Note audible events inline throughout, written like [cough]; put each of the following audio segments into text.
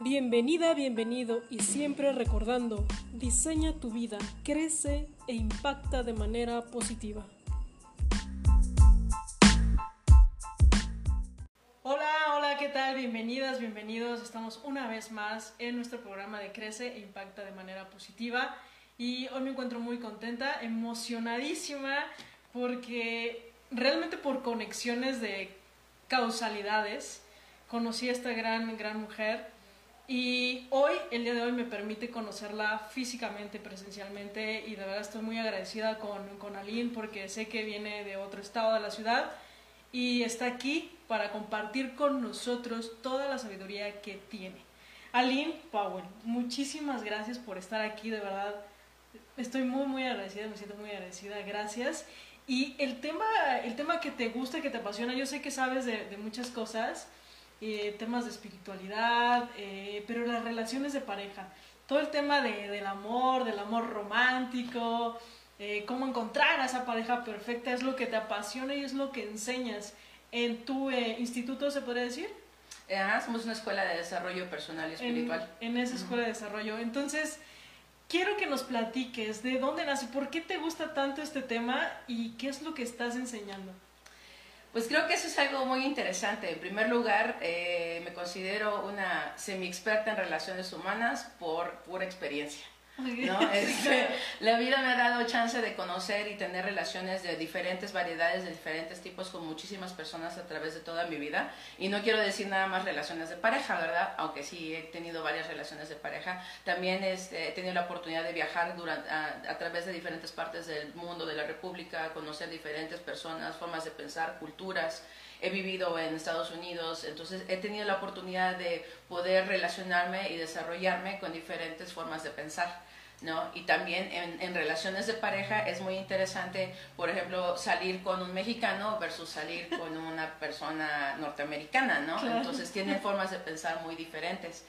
Bienvenida, bienvenido y siempre recordando, diseña tu vida, crece e impacta de manera positiva. Hola, hola, ¿qué tal? Bienvenidas, bienvenidos. Estamos una vez más en nuestro programa de Crece e Impacta de manera positiva. Y hoy me encuentro muy contenta, emocionadísima, porque realmente por conexiones de causalidades conocí a esta gran, gran mujer y hoy, el día de hoy, me permite conocerla físicamente, presencialmente, y de verdad estoy muy agradecida con, con Aline porque sé que viene de otro estado de la ciudad y está aquí para compartir con nosotros toda la sabiduría que tiene. Aline Powell, muchísimas gracias por estar aquí, de verdad. Estoy muy, muy agradecida, me siento muy agradecida, gracias. Y el tema, el tema que te gusta, que te apasiona, yo sé que sabes de, de muchas cosas, eh, temas de espiritualidad, eh, pero las relaciones de pareja, todo el tema de, del amor, del amor romántico, eh, cómo encontrar a esa pareja perfecta es lo que te apasiona y es lo que enseñas en tu instituto, ¿se podría decir? Ajá, somos una escuela de desarrollo personal y espiritual. En, esa escuela de desarrollo. Entonces, quiero que nos platiques de dónde nace, por qué te gusta tanto este tema y qué es lo que estás enseñando. Pues creo que eso es algo muy interesante. En primer lugar, eh, me considero una semi-experta en relaciones humanas por pura experiencia. ¿No? [laughs] Este, la vida me ha dado chance de conocer y tener relaciones de diferentes variedades, de diferentes tipos con muchísimas personas a través de toda mi vida. Y no quiero decir nada más relaciones de pareja, ¿verdad? Aunque sí he tenido varias relaciones de pareja. También este, he tenido la oportunidad de viajar durante, a, a través de diferentes partes del mundo, de la República, conocer diferentes personas, formas de pensar, culturas he vivido en Estados Unidos, entonces he tenido la oportunidad de poder relacionarme y desarrollarme con diferentes formas de pensar. ¿No? Y también en, en, relaciones de pareja es muy interesante, por ejemplo, salir con un mexicano versus salir con [laughs] una persona norteamericana, ¿no? Entonces tienen formas de pensar muy diferentes.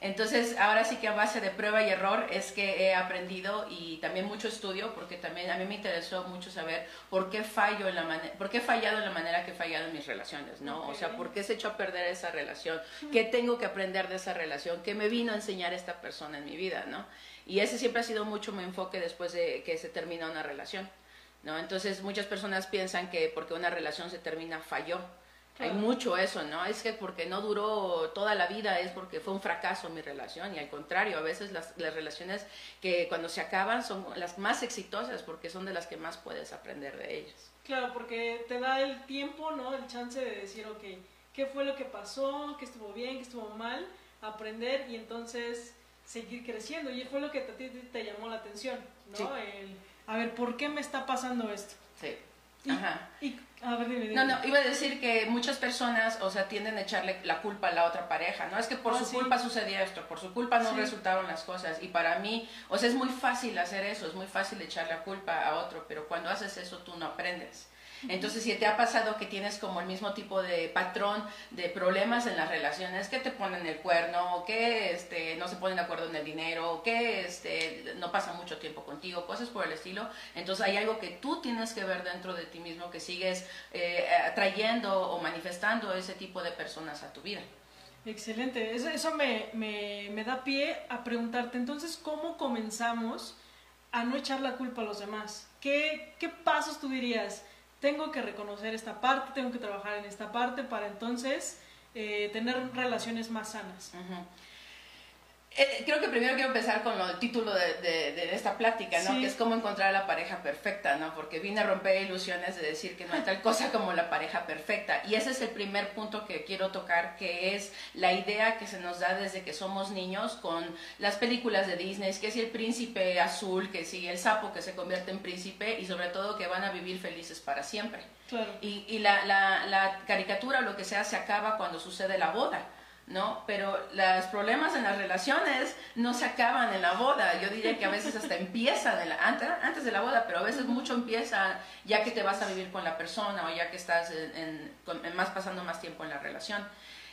Entonces, ahora sí que a base de prueba y error es que he aprendido y también mucho estudio, porque también a mí me interesó mucho saber por qué fallo en la manera, por qué he fallado en la manera que he fallado en mis relaciones, ¿no? O sea, por qué se echó a perder esa relación, qué tengo que aprender de esa relación, qué me vino a enseñar esta persona en mi vida, ¿no? Y ese siempre ha sido mucho mi enfoque después de que se termina una relación, ¿no? Entonces, muchas personas piensan que porque una relación se termina, falló. Hay mucho eso, ¿no? Es que porque no duró toda la vida es porque fue un fracaso mi relación y al contrario, a veces las, las, relaciones que cuando se acaban son las más exitosas porque son de las que más puedes aprender de ellas. Claro, porque te da el tiempo, ¿no? El chance de decir, ok, ¿qué fue lo que pasó? ¿Qué estuvo bien? ¿Qué estuvo mal? Aprender y entonces seguir creciendo. Y fue lo que te, te, llamó la atención, ¿no? Sí. El, a ver, ¿por qué me está pasando esto? Sí. Y, Ajá. Y, a ver, dime, dime. No, no, iba a decir que muchas personas, o sea, tienden a echarle la culpa a la otra pareja, ¿no? Es que por Ah, su sí. culpa sucedió esto, por su culpa no Sí. resultaron las cosas. Y para mí, o sea, es muy fácil hacer eso, es muy fácil echar la culpa a otro, pero cuando haces eso tú no aprendes. Entonces, si te ha pasado que tienes como el mismo tipo de patrón de problemas en las relaciones, que te ponen el cuerno, que este, no se ponen de acuerdo en el dinero, que este, no pasan mucho tiempo contigo, cosas por el estilo, entonces hay algo que tú tienes que ver dentro de ti mismo, que sigues eh, atrayendo o manifestando ese tipo de personas a tu vida. Excelente, eso, me da pie a preguntarte, entonces, ¿cómo comenzamos a no echar la culpa a los demás? ¿Qué, qué pasos tú dirías? Tengo que reconocer esta parte, tengo que trabajar en esta parte para entonces eh, tener relaciones más sanas. Eh, creo que primero quiero empezar con el título de, de, de esta plática, ¿no? Sí. Que es cómo encontrar la pareja perfecta, ¿no? Porque vine a romper ilusiones de decir que no hay tal cosa como la pareja perfecta. Y ese es el primer punto que quiero tocar, que es la idea que se nos da desde que somos niños con las películas de Disney, que si el príncipe azul, que si el sapo que se convierte en príncipe y sobre todo que van a vivir felices para siempre. Claro. Y, y la, la, la caricatura lo que sea se acaba cuando sucede la boda. ¿No? Pero los problemas en las relaciones no se acaban en la boda. Yo diría que a veces hasta empiezan en la, antes, antes, de la boda, pero a veces mucho empieza ya que te vas a vivir con la persona o ya que estás en, en, más pasando más tiempo en la relación.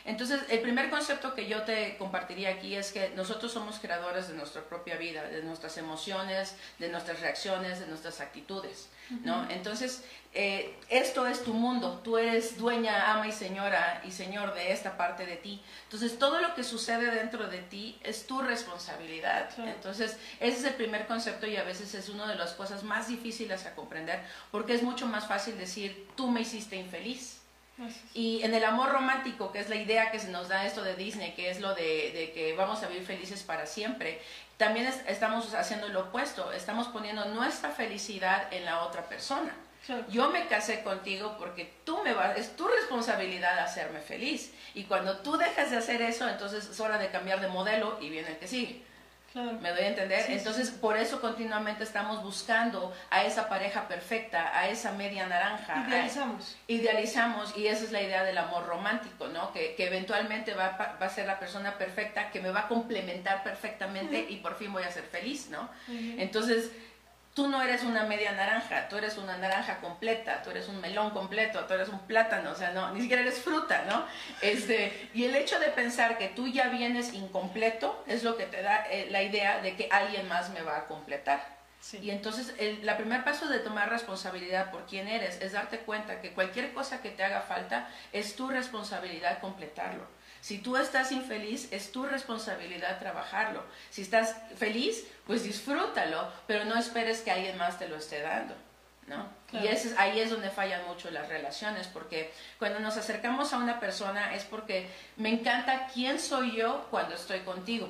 Entonces, el primer concepto que yo te compartiría aquí es que nosotros somos creadores de nuestra propia vida, de nuestras emociones, de nuestras reacciones, de nuestras actitudes, ¿no? Entonces, eh, esto es tu mundo, tú eres dueña, ama y señora y señor de esta parte de ti. Entonces, todo lo que sucede dentro de ti es tu responsabilidad. Entonces, ese es el primer concepto y a veces es una de las cosas más difíciles a comprender porque es mucho más fácil decir, tú me hiciste infeliz. Y en el amor romántico, que es la idea que se nos da esto de Disney, que es lo de, que vamos a vivir felices para siempre, también estamos haciendo lo opuesto, estamos poniendo nuestra felicidad en la otra persona. Yo me casé contigo porque tú me vas, es tu responsabilidad hacerme feliz. Y cuando tú dejas de hacer eso, entonces es hora de cambiar de modelo y viene el que sigue. ¿Me doy a entender? Entonces, por eso continuamente estamos buscando a esa pareja perfecta, a esa media naranja. Idealizamos. idealizamos, y esa es la idea del amor romántico, ¿no? Que, que eventualmente va, va, a ser la persona perfecta, que me va a complementar perfectamente y por fin voy a ser feliz, ¿no? Entonces, tú no eres una media naranja, tú eres una naranja completa, tú eres un melón completo, tú eres un plátano, o sea, no, ni siquiera eres fruta, ¿no? Este, y el hecho de pensar que tú ya vienes incompleto es lo que te da eh, la idea de que alguien más me va a completar. Y entonces el la primer paso de tomar responsabilidad por quién eres es darte cuenta que cualquier cosa que te haga falta es tu responsabilidad completarlo. Si tú estás infeliz, es tu responsabilidad trabajarlo. Si estás feliz, pues disfrútalo, pero no esperes que alguien más te lo esté dando. ¿no? Y ahí es donde fallan mucho las relaciones, porque cuando nos acercamos a una persona es porque me encanta quién soy yo cuando estoy contigo.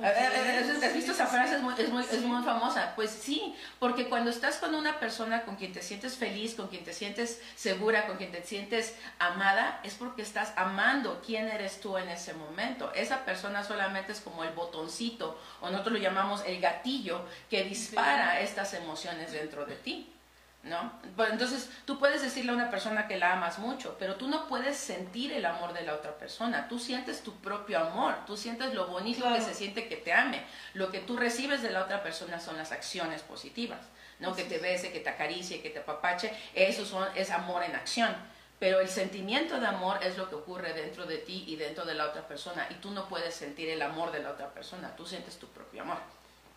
¿Has visto esa frase? Es muy, es, muy, es muy, famosa. Pues sí, porque cuando estás con una persona con quien te sientes feliz, con quien te sientes segura, con quien te sientes amada, es porque estás amando quién eres tú en ese momento. Esa persona solamente es como el botoncito, o nosotros lo llamamos el gatillo, que dispara estas emociones dentro de ti. ¿No? Entonces tú puedes decirle a una persona que la amas mucho, pero tú no puedes sentir el amor de la otra persona. Tú sientes tu propio amor, tú sientes lo bonito que se siente que te ame. Lo que tú recibes de la otra persona son las acciones positivas, ¿no? Que te bese, que te acaricie, que te apapache, eso son, es amor en acción. Pero el sentimiento de amor es lo que ocurre dentro de ti y dentro de la otra persona. Y tú no puedes sentir el amor de la otra persona, tú sientes tu propio amor.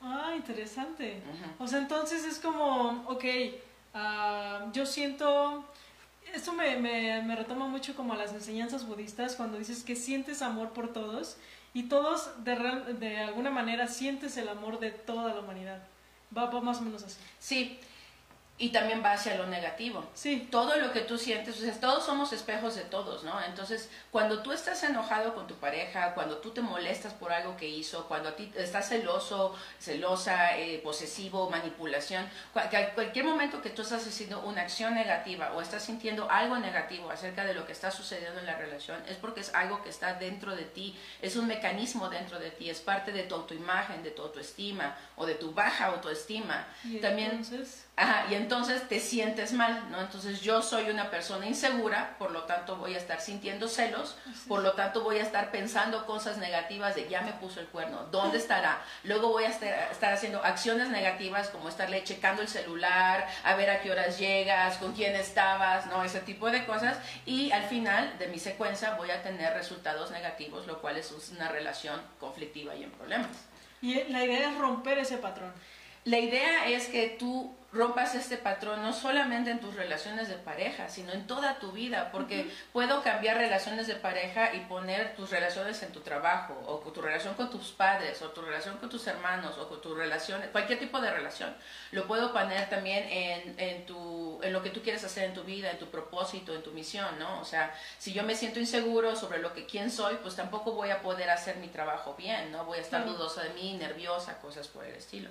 Ah, interesante. O sea, entonces es como, ok, Ah, yo siento, esto me, me, retoma mucho como a las enseñanzas budistas cuando dices que sientes amor por todos y todos de, de alguna manera sientes el amor de toda la humanidad. Va, va más o menos así. Sí, y también va hacia lo negativo. Sí. Todo lo que tú sientes, o sea, todos somos espejos de todos, ¿no? Entonces, cuando tú estás enojado con tu pareja, cuando tú te molestas por algo que hizo, cuando a ti estás celoso, celosa, eh, posesivo, manipulación, cualquier momento que tú estás haciendo una acción negativa o estás sintiendo algo negativo acerca de lo que está sucediendo en la relación, es porque es algo que está dentro de ti, es un mecanismo dentro de ti, es parte de tu autoimagen, de tu autoestima o de tu baja autoestima. ¿Y También entonces? Ajá, y entonces te sientes mal, ¿no? Entonces yo soy una persona insegura, por lo tanto voy a estar sintiendo celos, por lo tanto voy a estar pensando cosas negativas de ya me puso el cuerno, ¿dónde estará? Luego voy a estar, haciendo acciones negativas como estarle checando el celular, a ver a qué horas llegas, con quién estabas, ¿no? Ese tipo de cosas. Y al final de mi secuencia voy a tener resultados negativos, lo cual es una relación conflictiva y en problemas. Y la idea es romper ese patrón. La idea es que tú rompas este patrón no solamente en tus relaciones de pareja, sino en toda tu vida, porque puedo cambiar relaciones de pareja y poner tus relaciones en tu trabajo, o tu relación con tus padres, o tu relación con tus hermanos, o con tu relación, cualquier tipo de relación. Lo puedo poner también en, en, tu, en lo que tú quieres hacer en tu vida, en tu propósito, en tu misión, ¿no? O sea, si yo me siento inseguro sobre lo que quién soy, pues tampoco voy a poder hacer mi trabajo bien, ¿no? Voy a estar dudosa de mí, nerviosa, cosas por el estilo.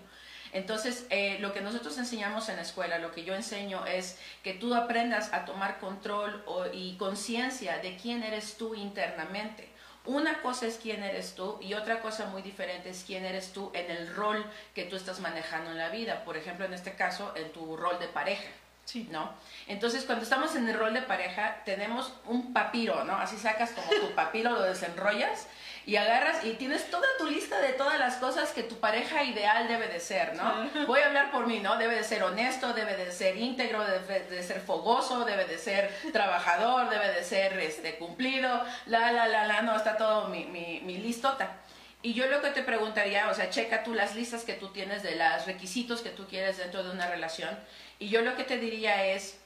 Entonces, eh, lo que nosotros enseñamos en la escuela, lo que yo enseño es que tú aprendas a tomar control y conciencia de quién eres tú internamente. Una cosa es quién eres tú y otra cosa muy diferente es quién eres tú en el rol que tú estás manejando en la vida. Por ejemplo, en este caso, en tu rol de pareja. Sí. ¿No? Entonces, cuando estamos en el rol de pareja, tenemos un papiro, ¿no? Así sacas como tu papiro, lo desenrollas y agarras y tienes toda tu lista de todas las cosas que tu pareja ideal debe de ser, ¿no? Voy a hablar por mí, ¿no? Debe de ser honesto, debe de ser íntegro, debe de ser fogoso, debe de ser trabajador, debe de ser este, cumplido, la, la, la, la, no, está todo mi, mi, mi listota. Y yo lo que te preguntaría, o sea, checa tú las listas que tú tienes de los requisitos que tú quieres dentro de una relación. Y yo lo que te diría es,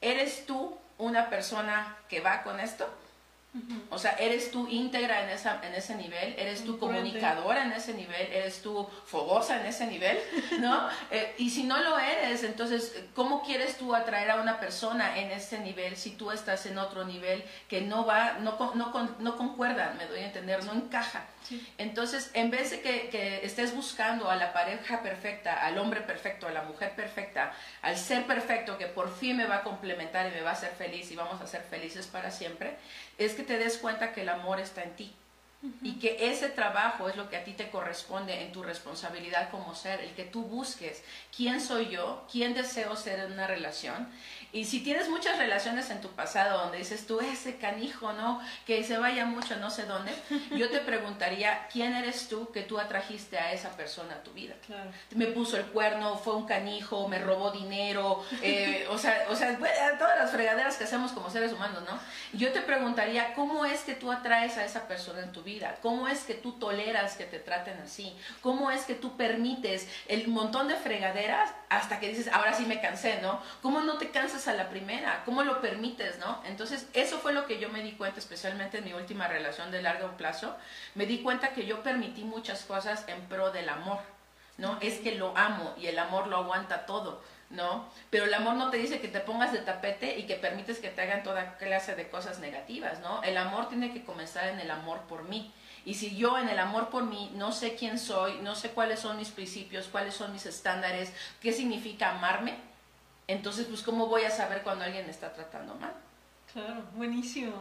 ¿eres tú una persona que va con esto? O sea, eres tú íntegra en, esa, en ese nivel, eres tú comunicadora en ese nivel, eres tú fogosa en ese nivel, [laughs] ¿no? Eh, y si no lo eres, entonces, ¿cómo quieres tú atraer a una persona en ese nivel si tú estás en otro nivel que no va, no, no, no concuerda, me doy a entender, no encaja? Entonces, en vez de que, que, estés buscando a la pareja perfecta, al hombre perfecto, a la mujer perfecta, al ser perfecto que por fin me va a complementar y me va a hacer feliz y vamos a ser felices para siempre, es que te des cuenta que el amor está en ti. Y que ese trabajo es lo que a ti te corresponde en tu responsabilidad como ser, el que tú busques quién soy yo, quién deseo ser en una relación y si tienes muchas relaciones en tu pasado donde dices tú, ese canijo, ¿no? Que se vaya mucho no sé dónde, yo te preguntaría, ¿quién eres tú que tú atrajiste a esa persona a tu vida? Claro. Me puso el cuerno, fue un canijo, me robó dinero, eh, o sea, o sea, todas las fregaderas que hacemos como seres humanos, ¿no? Yo te preguntaría, ¿cómo es que tú atraes a esa persona en tu vida? ¿Cómo es que tú toleras que te traten así? ¿Cómo es que tú permites el montón de fregaderas hasta que dices, ahora sí me cansé, ¿no? ¿Cómo no te cansas a la primera? ¿Cómo lo permites, no? Entonces, eso fue lo que yo me di cuenta, especialmente en mi última relación de largo plazo. Me di cuenta que yo permití muchas cosas en pro del amor, ¿no? Es que lo amo y el amor lo aguanta todo. ¿no? Pero el amor no te dice que te pongas de tapete y que permites que te hagan toda clase de cosas negativas, ¿no? El amor tiene que comenzar en el amor por mí. Y si yo en el amor por mí no sé quién soy, no sé cuáles son mis principios, cuáles son mis estándares, qué significa amarme, entonces, pues, ¿cómo voy a saber cuando alguien me está tratando mal? Claro, buenísimo.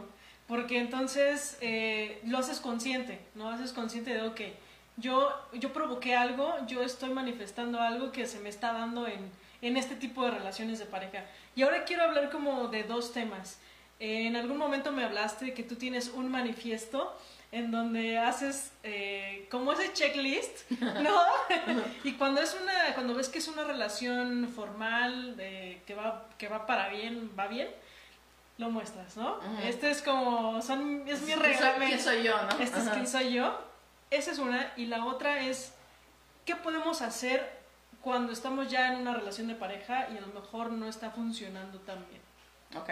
Porque entonces eh, lo haces consciente, ¿no? Haces consciente de, ok, yo, yo provoqué algo, yo estoy manifestando algo que se me está dando en, en este tipo de relaciones de pareja. Y ahora quiero hablar como de dos temas. en algún momento me hablaste de que tú tienes un manifiesto en donde haces eh, como ese checklist, [laughs] ¿no? y cuando es una, cuando ves que es una relación formal, que va, que va para bien, va bien, lo muestras, ¿no? Este es como, son, es mi reglamento. ¿Quién soy yo, no? Este es quién soy yo. Esa es una. Y la otra es, ¿qué podemos hacer cuando estamos ya en una relación de pareja y a lo mejor no está funcionando tan bien? Ok.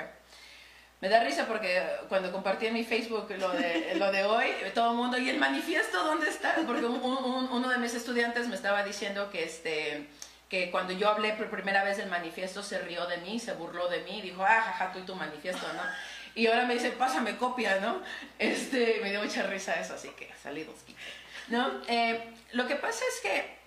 Me da risa porque cuando compartí en mi Facebook lo de, lo de hoy, todo el mundo, ¿y el manifiesto dónde está? Porque uno de mis estudiantes me estaba diciendo que, este, que cuando yo hablé por primera vez del manifiesto se rió de mí, se burló de mí, dijo, ah, jaja, tú y tu manifiesto, ¿no? Y ahora me dice, pásame copia, ¿no? Este, me dio mucha risa eso, así que salidos. ¿No? Eh, lo que pasa es que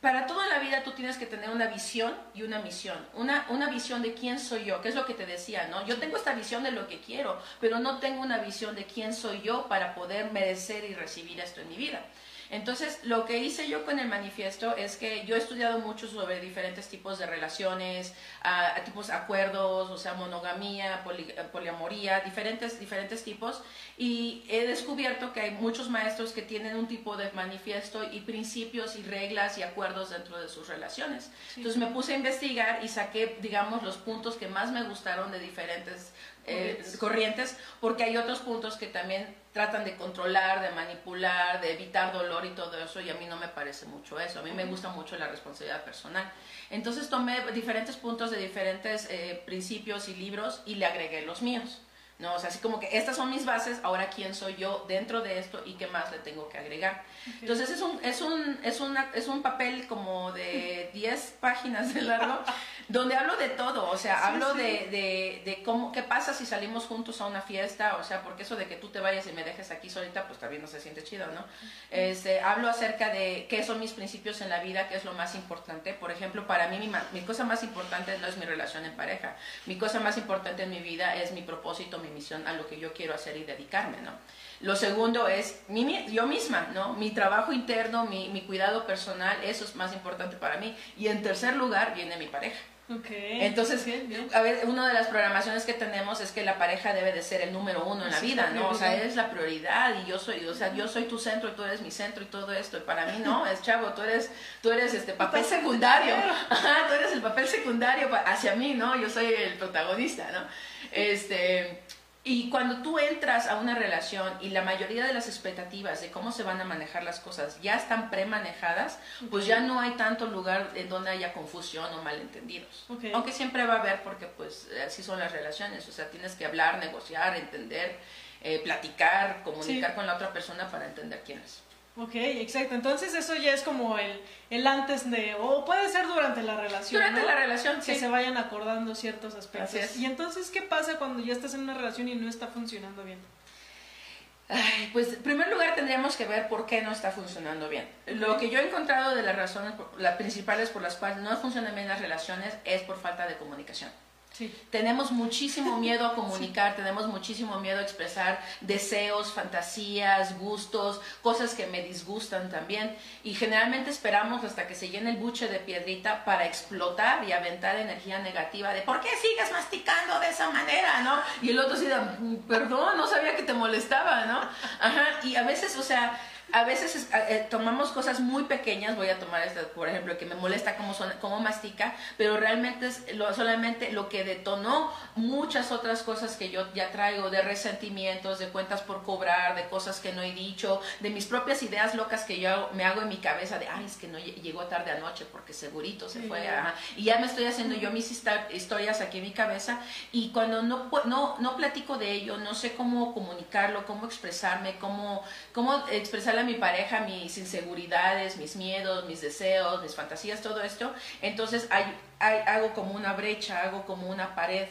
para toda la vida tú tienes que tener una visión y una misión, una, una visión de quién soy yo, que es lo que te decía, ¿no? Yo tengo esta visión de lo que quiero, pero no tengo una visión de quién soy yo para poder merecer y recibir esto en mi vida. Entonces, lo que hice yo con el manifiesto es que yo he estudiado mucho sobre diferentes tipos de relaciones, a, tipos de acuerdos, o sea, monogamía, poliamoría, diferentes, diferentes tipos, y he descubierto que hay muchos maestros que tienen un tipo de manifiesto y principios y reglas y acuerdos dentro de sus relaciones. Entonces me puse a investigar y saqué, digamos, los puntos que más me gustaron de diferentes eh, corrientes, porque hay otros puntos que también tratan de controlar, de manipular, de evitar dolor y todo eso, y a mí no me parece mucho eso. A mí me gusta mucho la responsabilidad personal. Entonces tomé diferentes puntos de diferentes eh, principios y libros y le agregué los míos. ¿No? O sea, así como que estas son mis bases, ahora quién soy yo dentro de esto y qué más le tengo que agregar. Entonces es un, es, un, es, una, es un papel como de [laughs] 10 páginas de largo, [laughs] donde hablo de todo, o sea, hablo De, de, de, cómo, qué pasa si salimos juntos a una fiesta, o sea, porque eso de que tú te vayas y me dejes aquí solita, pues también no se siente chido, ¿no? Este, hablo acerca de qué son mis principios en la vida, qué es lo más importante. Por ejemplo, para mí mi, mi cosa más importante no es mi relación en pareja, mi cosa más importante en mi vida es mi propósito, mi misión, a lo que yo quiero hacer y dedicarme, ¿no? Lo segundo es mi, yo misma, ¿no? Mi trabajo interno, mi, mi, cuidado personal, eso es más importante para mí. Y en tercer lugar viene mi pareja. Okay. Entonces, a ver, una de las programaciones que tenemos es que la pareja debe de ser el número uno en la vida, ¿no? O sea, es la prioridad y yo soy, o sea, yo soy tu centro y tú eres mi centro y todo esto. Y para mí no, es chavo, tú eres, tú eres este papel secundario. [laughs] Ajá, tú eres el papel secundario hacia mí, ¿no? Yo soy el protagonista, ¿no? Este, y cuando tú entras a una relación y la mayoría de las expectativas de cómo se van a manejar las cosas ya están premanejadas, pues ya no hay tanto lugar en donde haya confusión o malentendidos. Aunque siempre va a haber porque pues así son las relaciones, o sea, tienes que hablar, negociar, entender, eh, platicar, comunicar con la otra persona para entender quién es. Ok, exacto. Entonces eso ya es como el, el antes de, o puede ser durante la relación. Durante la relación, sí. Que se vayan acordando ciertos aspectos. Y entonces, ¿qué pasa cuando ya estás en una relación y no está funcionando bien? pues en primer lugar tendríamos que ver por qué no está funcionando bien. Lo que yo he encontrado de las razones, las principales por las cuales no funcionan bien las relaciones es por falta de comunicación. Tenemos muchísimo [laughs] miedo a comunicar, tenemos muchísimo miedo a expresar deseos, fantasías, gustos, cosas que me disgustan también. Y generalmente esperamos hasta que se llene el buche de piedrita para explotar y aventar energía negativa de ¿por qué sigues masticando de esa manera? ¿no? Y el otro dice, mm, perdón, no sabía que te molestaba, ¿no? Ajá, y a veces, o sea, a veces eh, tomamos cosas muy pequeñas, voy a tomar esta, por ejemplo, que me molesta cómo, son, cómo mastica, pero realmente es lo, solamente lo que detonó muchas otras cosas que yo ya traigo, de resentimientos, de cuentas por cobrar, de cosas que no he dicho, de mis propias ideas locas que yo me hago en mi cabeza, de, ay, es que no llegó tarde anoche porque segurito se fue, y ya me estoy haciendo yo mis historias aquí en mi cabeza, y cuando no, no, no platico de ello, no sé cómo comunicarlo, cómo expresarme, cómo, cómo expresar a mi pareja mis inseguridades, mis miedos, mis deseos, mis fantasías, todo esto, entonces hay, hago como una brecha, hago como una pared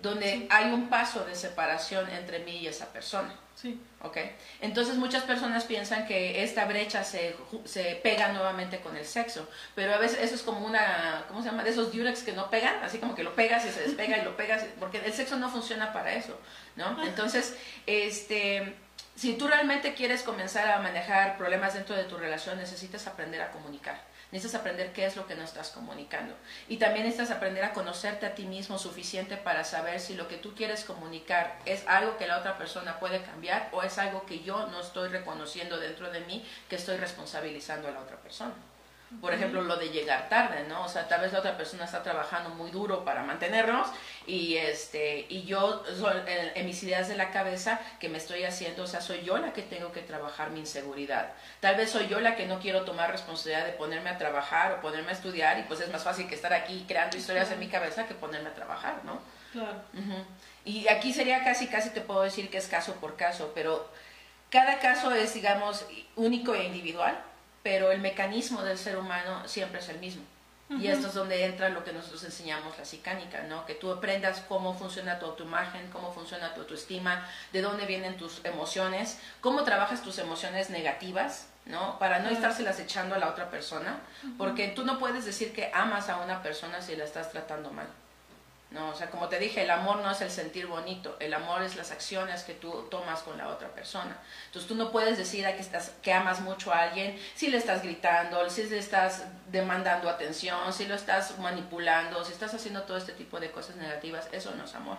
donde hay un paso de separación entre mí y esa persona. Sí. Okay. Entonces muchas personas piensan que esta brecha se, se, pega nuevamente con el sexo, pero a veces eso es como una, ¿cómo se llama? De esos durex que no pegan, así como que lo pegas y se despega y lo pegas, porque el sexo no funciona para eso, ¿no? Entonces, este si tú realmente quieres comenzar a manejar problemas dentro de tu relación, necesitas aprender a comunicar. Necesitas aprender qué es lo que no estás comunicando. Y también necesitas aprender a conocerte a ti mismo suficiente para saber si lo que tú quieres comunicar es algo que la otra persona puede cambiar o es algo que yo no estoy reconociendo dentro de mí, que estoy responsabilizando a la otra persona. Por ejemplo, lo de llegar tarde, ¿no? O sea, tal vez la otra persona está trabajando muy duro para mantenernos y este y yo en, mis ideas de la cabeza que me estoy haciendo, o sea, soy yo la que tengo que trabajar mi inseguridad. Tal vez soy yo la que no quiero tomar responsabilidad de ponerme a trabajar o ponerme a estudiar y pues es más fácil que estar aquí creando historias en mi cabeza que ponerme a trabajar, ¿no? Claro. Y aquí sería casi casi te puedo decir que es caso por caso, pero cada caso es digamos único e individual pero el mecanismo del ser humano siempre es el mismo. Y esto es donde entra lo que nosotros enseñamos, la psicánica, ¿no? Que tú aprendas cómo funciona tu autoimagen, cómo funciona tu autoestima, de dónde vienen tus emociones, cómo trabajas tus emociones negativas, ¿no? Para no estárselas echando a la otra persona, porque tú no puedes decir que amas a una persona si la estás tratando mal. No, o sea, como te dije, el amor no es el sentir bonito, el amor es las acciones que tú tomas con la otra persona. Entonces tú no puedes decir que, estás, que amas mucho a alguien si le estás gritando, si le estás demandando atención, si lo estás manipulando, si estás haciendo todo este tipo de cosas negativas, eso no es amor.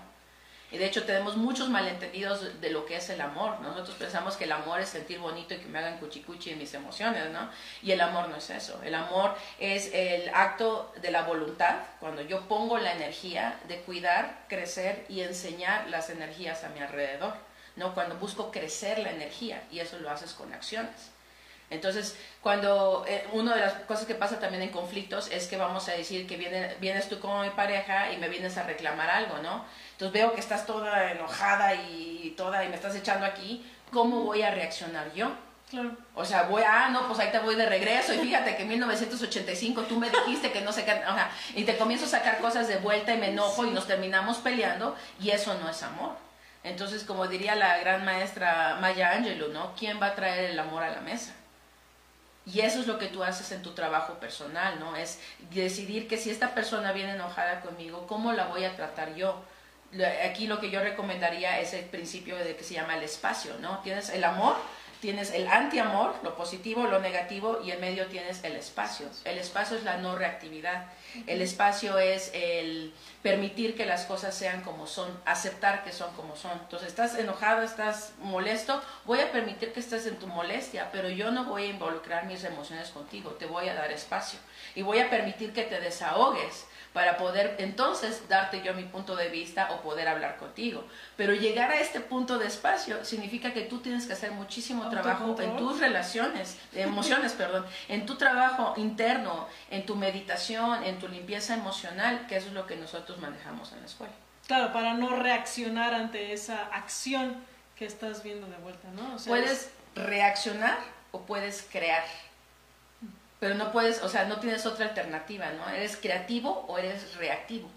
Y de hecho tenemos muchos malentendidos de lo que es el amor. Nosotros pensamos que el amor es sentir bonito y que me hagan cuchicuchi en mis emociones, ¿no? Y el amor no es eso. El amor es el acto de la voluntad, cuando yo pongo la energía de cuidar, crecer y enseñar las energías a mi alrededor, ¿no? Cuando busco crecer la energía y eso lo haces con acciones. Entonces, cuando eh, una de las cosas que pasa también en conflictos es que vamos a decir que vienes tú como mi pareja y me vienes a reclamar algo, ¿no? Entonces veo que estás toda enojada y toda y me estás echando aquí, ¿cómo voy a reaccionar yo? Claro. O sea, voy, ah, no, pues ahí te voy de regreso y fíjate que en 1985 tú me dijiste que no sé qué, o sea, y te comienzo a sacar cosas de vuelta y me enojo y nos terminamos peleando y eso no es amor. Entonces, como diría la gran maestra Maya Angelou, ¿no? ¿Quién va a traer el amor a la mesa? Y eso es lo que tú haces en tu trabajo personal, ¿no? Es decidir que si esta persona viene enojada conmigo, ¿cómo la voy a tratar yo? Aquí lo que yo recomendaría es el principio de que se llama el espacio, ¿no? Tienes el amor, tienes el anti-amor, lo positivo, lo negativo, y en medio tienes el espacio. El espacio es la no reactividad. El espacio es el permitir que las cosas sean como son, aceptar que son como son. Entonces, estás enojado, estás molesto, voy a permitir que estés en tu molestia, pero yo no voy a involucrar mis emociones contigo, te voy a dar espacio y voy a permitir que te desahogues para poder entonces darte yo mi punto de vista o poder hablar contigo. Pero llegar a este punto de espacio significa que tú tienes que hacer muchísimo trabajo en tus relaciones, emociones, [laughs] perdón, en tu trabajo interno, en tu meditación, en tu limpieza emocional, que eso es lo que nosotros manejamos en la escuela. Claro, para no reaccionar ante esa acción que estás viendo de vuelta, ¿no? puedes reaccionar o puedes crear pero no puedes, o sea, no tienes otra alternativa, ¿no? Eres creativo o eres reactivo.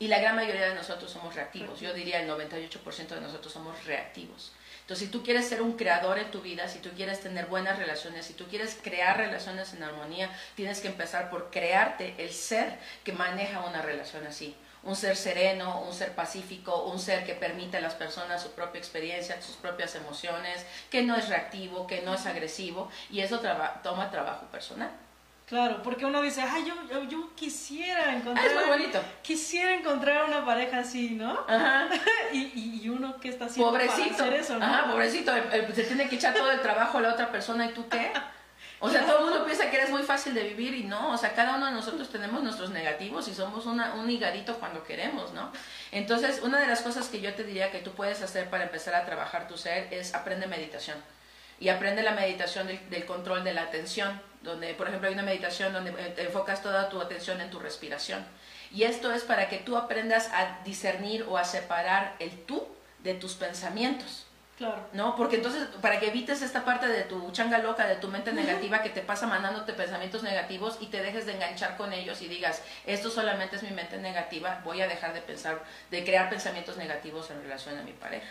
Y la gran mayoría de nosotros somos reactivos. Yo diría el 98% de nosotros somos reactivos. Entonces, si tú quieres ser un creador en tu vida, si tú quieres tener buenas relaciones, si tú quieres crear relaciones en armonía, tienes que empezar por crearte el ser que maneja una relación así. Un ser sereno, un ser pacífico, un ser que permite a las personas su propia experiencia, sus propias emociones, que no es reactivo, que no es agresivo, y eso toma trabajo personal. Claro, porque uno dice, ay, yo, yo, quisiera encontrar... Ah, es muy bonito. Quisiera encontrar una pareja así, ¿no? Ajá. [laughs] y, y, uno que está haciendo pobrecito. para hacer eso, ¿no? Ajá, pobrecito, se tiene que echar todo el trabajo a la otra persona, ¿y tú qué? O sea, todo el mundo piensa que eres muy fácil de vivir y no, o sea, cada uno de nosotros tenemos nuestros negativos y somos una, un higadito cuando queremos, ¿no? Entonces, una de las cosas que yo te diría que tú puedes hacer para empezar a trabajar tu ser es aprende meditación y aprende la meditación del, control de la atención, donde, por ejemplo, hay una meditación donde te enfocas toda tu atención en tu respiración. Y esto es para que tú aprendas a discernir o a separar el tú de tus pensamientos. Claro. ¿No? Porque entonces, para que evites esta parte de tu changa loca, de tu mente negativa que te pasa mandándote pensamientos negativos y te dejes de enganchar con ellos y digas, esto solamente es mi mente negativa, voy a dejar de pensar, de crear pensamientos negativos en relación a mi pareja.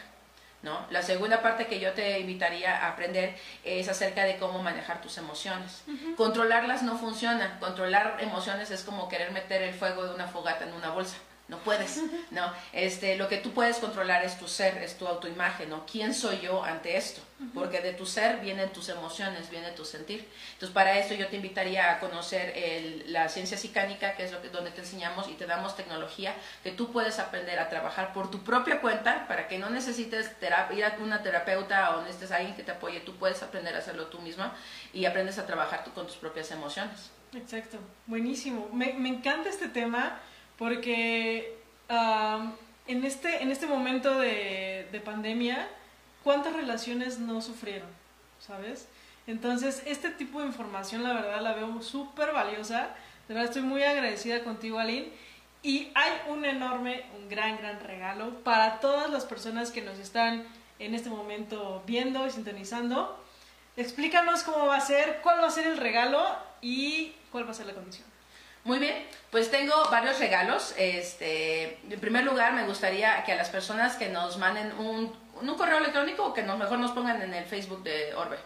¿No? La segunda parte que yo te invitaría a aprender es acerca de cómo manejar tus emociones. Controlarlas no funciona. Controlar emociones es como querer meter el fuego de una fogata en una bolsa no puedes, ¿no? Este, lo que tú puedes controlar es tu ser, es tu autoimagen, ¿no? ¿Quién soy yo ante esto? Porque de tu ser vienen tus emociones, viene tu sentir. Entonces, para esto yo te invitaría a conocer la ciencia psicánica, que es lo que, donde te enseñamos y te damos tecnología que tú puedes aprender a trabajar por tu propia cuenta, para que no necesites ir a una terapeuta o necesites a alguien que te apoye, tú puedes aprender a hacerlo tú misma y aprendes a trabajar tú con tus propias emociones. Exacto, buenísimo. Me, me encanta este tema porque en, este, en este momento de, de pandemia, ¿cuántas relaciones no sufrieron? ¿Sabes? Entonces, este tipo de información, la verdad, la veo súper valiosa. De verdad, estoy muy agradecida contigo, Aline. Y hay un enorme, un gran, gran regalo para todas las personas que nos están en este momento viendo y sintonizando. Explícanos cómo va a ser, cuál va a ser el regalo y cuál va a ser la condición. Muy bien, pues tengo varios regalos. Este, en primer lugar, me gustaría que a las personas que nos manden un, un correo electrónico o que nos, mejor nos pongan en el Facebook de Orbe.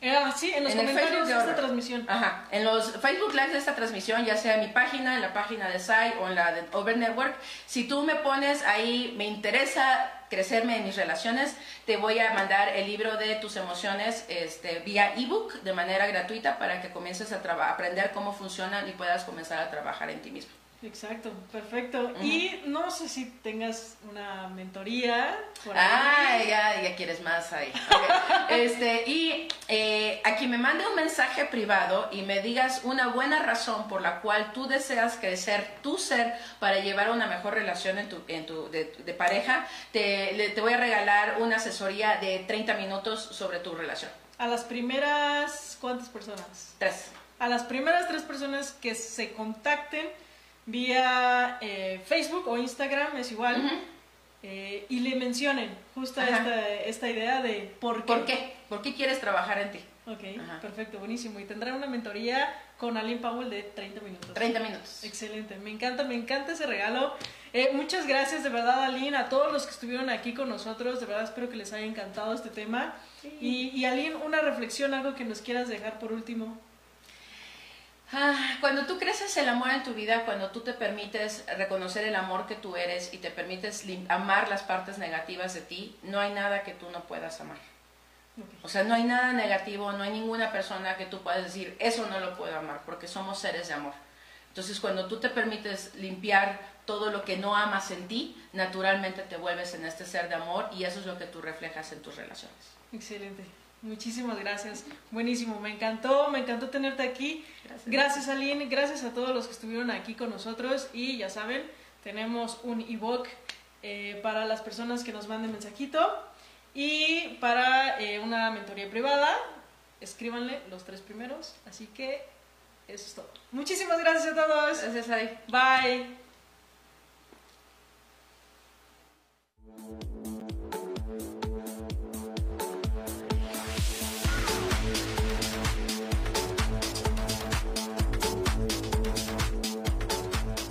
Eh, ah, sí, en los comentarios de, esta transmisión. Ajá, en los Facebook Live de esta transmisión, ya sea en mi página, en la página de SAI o en la de Over Network, si tú me pones ahí, me interesa crecerme en mis relaciones, te voy a mandar el libro de tus emociones este, vía ebook de manera gratuita para que comiences a aprender cómo funcionan y puedas comenzar a trabajar en ti mismo. Exacto, perfecto. Y no sé si tengas una mentoría. Por ah, ya, ya quieres más ahí. [laughs] este, y eh, a quien me mande un mensaje privado y me digas una buena razón por la cual tú deseas crecer tu ser para llevar una mejor relación en tu, en tu, de, pareja, te, te voy a regalar una asesoría de 30 minutos sobre tu relación. A las primeras, ¿cuántas personas? Tres. A las primeras tres personas que se contacten vía eh, Facebook o Instagram, es igual, eh, y le mencionen justo esta, esta, idea de por qué. ¿Por qué? ¿Por qué quieres trabajar en ti? Ok, perfecto, buenísimo. Y tendrá una mentoría con Aline Powell de 30 minutos. 30 minutos. Excelente, me encanta, me encanta ese regalo. Eh, muchas gracias de verdad, Aline, a todos los que estuvieron aquí con nosotros. De verdad espero que les haya encantado este tema. Y, y Aline, una reflexión, algo que nos quieras dejar por último. Ah, cuando tú creces el amor en tu vida, cuando tú te permites reconocer el amor que tú eres y te permites amar las partes negativas de ti, no hay nada que tú no puedas amar. O sea, no hay nada negativo, no hay ninguna persona que tú puedas decir, eso no lo puedo amar, porque somos seres de amor. Entonces, cuando tú te permites limpiar todo lo que no amas en ti, naturalmente te vuelves en este ser de amor y eso es lo que tú reflejas en tus relaciones. Excelente. Muchísimas gracias. Buenísimo. Me encantó, me encantó tenerte aquí. Gracias. Gracias, Aline. Gracias a todos los que estuvieron aquí con nosotros. Y ya saben, tenemos un ebook eh, para las personas que nos manden mensajito y para eh, una mentoría privada. Escríbanle los tres primeros. Así que eso es todo. Muchísimas gracias a todos. Gracias, Ari. Bye.